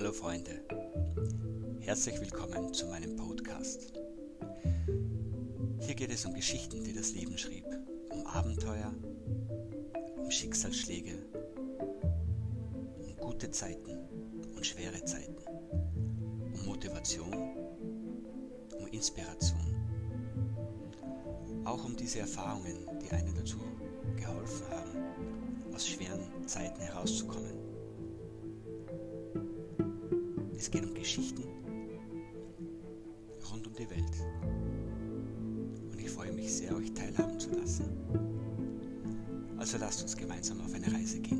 Hallo Freunde, herzlich willkommen zu meinem Podcast. Hier geht es um Geschichten, die das Leben schrieb, um Abenteuer, um Schicksalsschläge, um gute Zeiten und schwere Zeiten, um Motivation, um Inspiration. Auch um diese Erfahrungen, die einen dazu geholfen haben, aus schweren Zeiten herauszukommen. Es geht um Geschichten rund um die Welt. Und ich freue mich sehr, euch teilhaben zu lassen. Also lasst uns gemeinsam auf eine Reise gehen.